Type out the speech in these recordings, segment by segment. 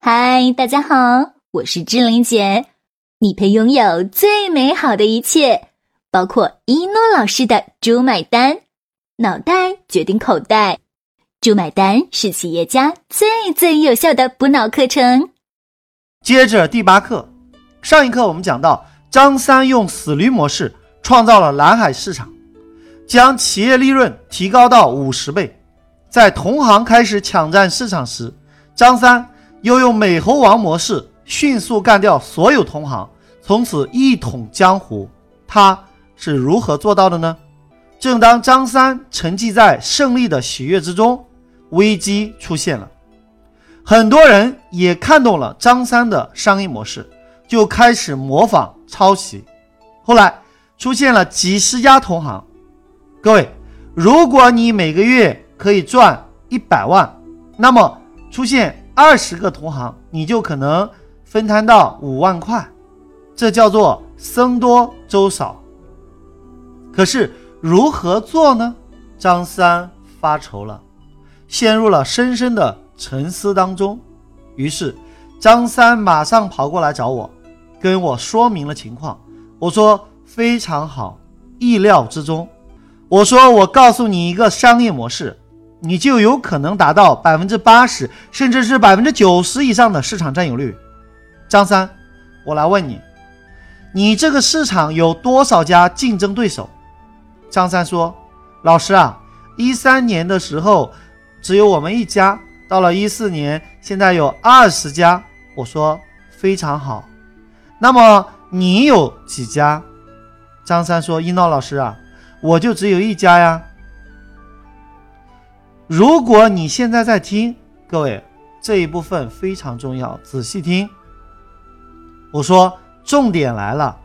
嗨，大家好，我是志玲姐。你配拥有最美好的一切，包括一诺老师的“猪买单”，脑袋决定口袋，“猪买单”是企业家最最有效的补脑课程。接着第八课，上一课我们讲到，张三用死驴模式创造了蓝海市场，将企业利润提高到五十倍。在同行开始抢占市场时，张三又用美猴王模式迅速干掉所有同行，从此一统江湖。他是如何做到的呢？正当张三沉寂在胜利的喜悦之中，危机出现了。很多人也看懂了张三的商业模式，就开始模仿抄袭。后来出现了几十家同行。各位，如果你每个月可以赚一百万，那么出现二十个同行，你就可能分摊到五万块。这叫做僧多粥少。可是如何做呢？张三发愁了，陷入了深深的。沉思当中，于是张三马上跑过来找我，跟我说明了情况。我说非常好，意料之中。我说我告诉你一个商业模式，你就有可能达到百分之八十，甚至是百分之九十以上的市场占有率。张三，我来问你，你这个市场有多少家竞争对手？张三说：“老师啊，一三年的时候只有我们一家。”到了一四年，现在有二十家。我说非常好。那么你有几家？张三说：“一闹老师啊，我就只有一家呀。”如果你现在在听，各位这一部分非常重要，仔细听。我说重点来了。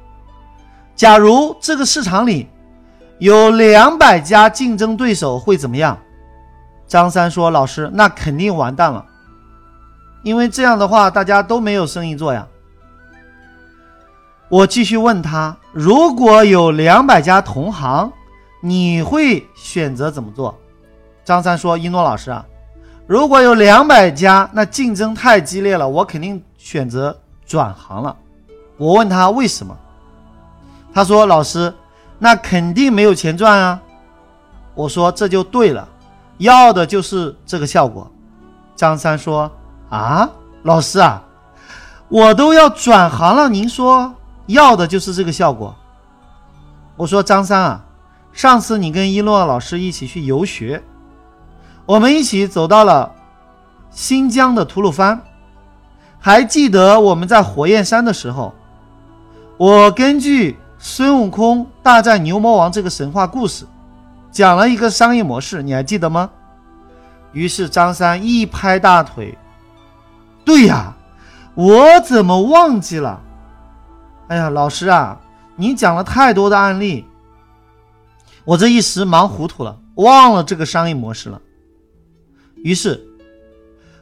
假如这个市场里有两百家竞争对手，会怎么样？张三说：“老师，那肯定完蛋了，因为这样的话，大家都没有生意做呀。”我继续问他：“如果有两百家同行，你会选择怎么做？”张三说：“一诺老师啊，如果有两百家，那竞争太激烈了，我肯定选择转行了。”我问他为什么，他说：“老师，那肯定没有钱赚啊。”我说：“这就对了。”要的就是这个效果，张三说：“啊，老师啊，我都要转行了，您说要的就是这个效果。”我说：“张三啊，上次你跟一诺老师一起去游学，我们一起走到了新疆的吐鲁番，还记得我们在火焰山的时候，我根据孙悟空大战牛魔王这个神话故事。”讲了一个商业模式，你还记得吗？于是张三一拍大腿：“对呀，我怎么忘记了？哎呀，老师啊，你讲了太多的案例，我这一时忙糊涂了，忘了这个商业模式了。”于是，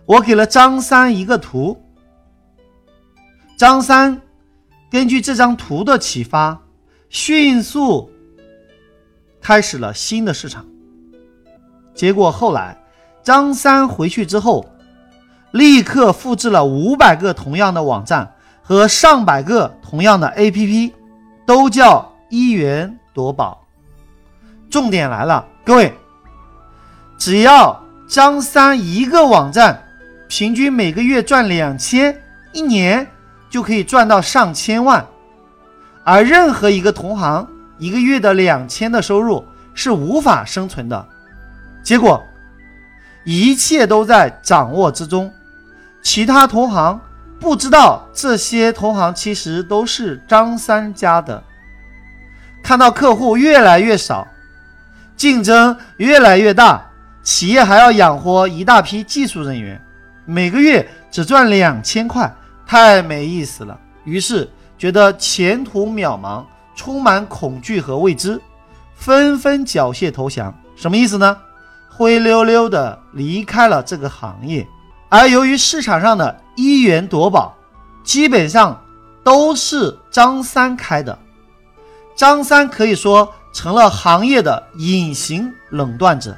我给了张三一个图，张三根据这张图的启发，迅速。开始了新的市场，结果后来张三回去之后，立刻复制了五百个同样的网站和上百个同样的 APP，都叫一元夺宝。重点来了，各位，只要张三一个网站平均每个月赚两千，一年就可以赚到上千万，而任何一个同行。一个月的两千的收入是无法生存的，结果一切都在掌握之中。其他同行不知道，这些同行其实都是张三家的。看到客户越来越少，竞争越来越大，企业还要养活一大批技术人员，每个月只赚两千块，太没意思了。于是觉得前途渺茫。充满恐惧和未知，纷纷缴械投降。什么意思呢？灰溜溜的离开了这个行业。而由于市场上的一元夺宝，基本上都是张三开的，张三可以说成了行业的隐形垄断者。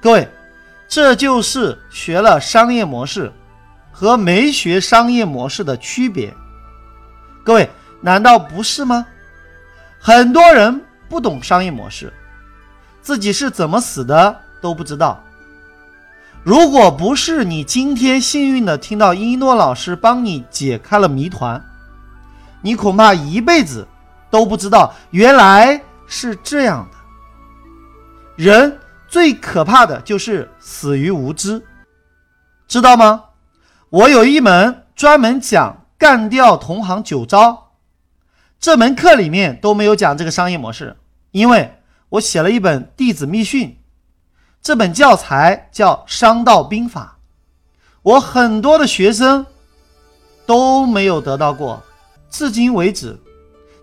各位，这就是学了商业模式，和没学商业模式的区别。各位，难道不是吗？很多人不懂商业模式，自己是怎么死的都不知道。如果不是你今天幸运的听到一诺老师帮你解开了谜团，你恐怕一辈子都不知道原来是这样的。人最可怕的就是死于无知，知道吗？我有一门专门讲干掉同行九招，这门课里面都没有讲这个商业模式，因为我写了一本《弟子密训》。这本教材叫《商道兵法》，我很多的学生都没有得到过，至今为止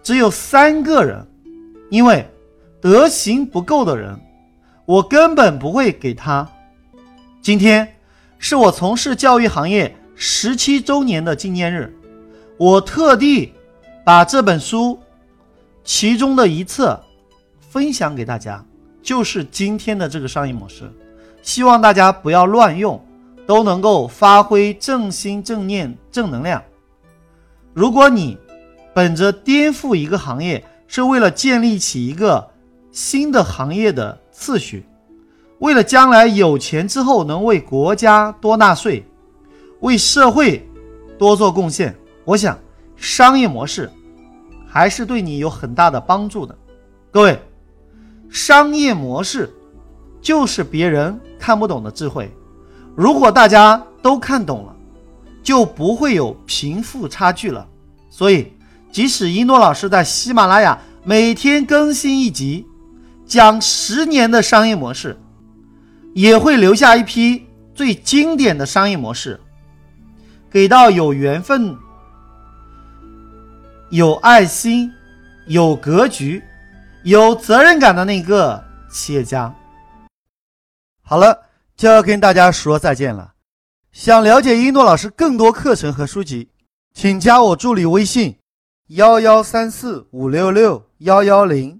只有三个人，因为德行不够的人，我根本不会给他。今天是我从事教育行业十七周年的纪念日，我特地把这本书其中的一册分享给大家。就是今天的这个商业模式，希望大家不要乱用，都能够发挥正心、正念、正能量。如果你本着颠覆一个行业是为了建立起一个新的行业的次序，为了将来有钱之后能为国家多纳税，为社会多做贡献，我想商业模式还是对你有很大的帮助的，各位。商业模式就是别人看不懂的智慧，如果大家都看懂了，就不会有贫富差距了。所以，即使一诺老师在喜马拉雅每天更新一集，讲十年的商业模式，也会留下一批最经典的商业模式，给到有缘分、有爱心、有格局。有责任感的那个企业家。好了，就要跟大家说再见了。想了解一诺老师更多课程和书籍，请加我助理微信：幺幺三四五六六幺幺零，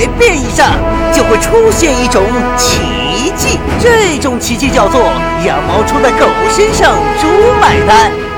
百变以上，就会出现一种奇迹，这种奇迹叫做羊毛出在狗身上，猪买单。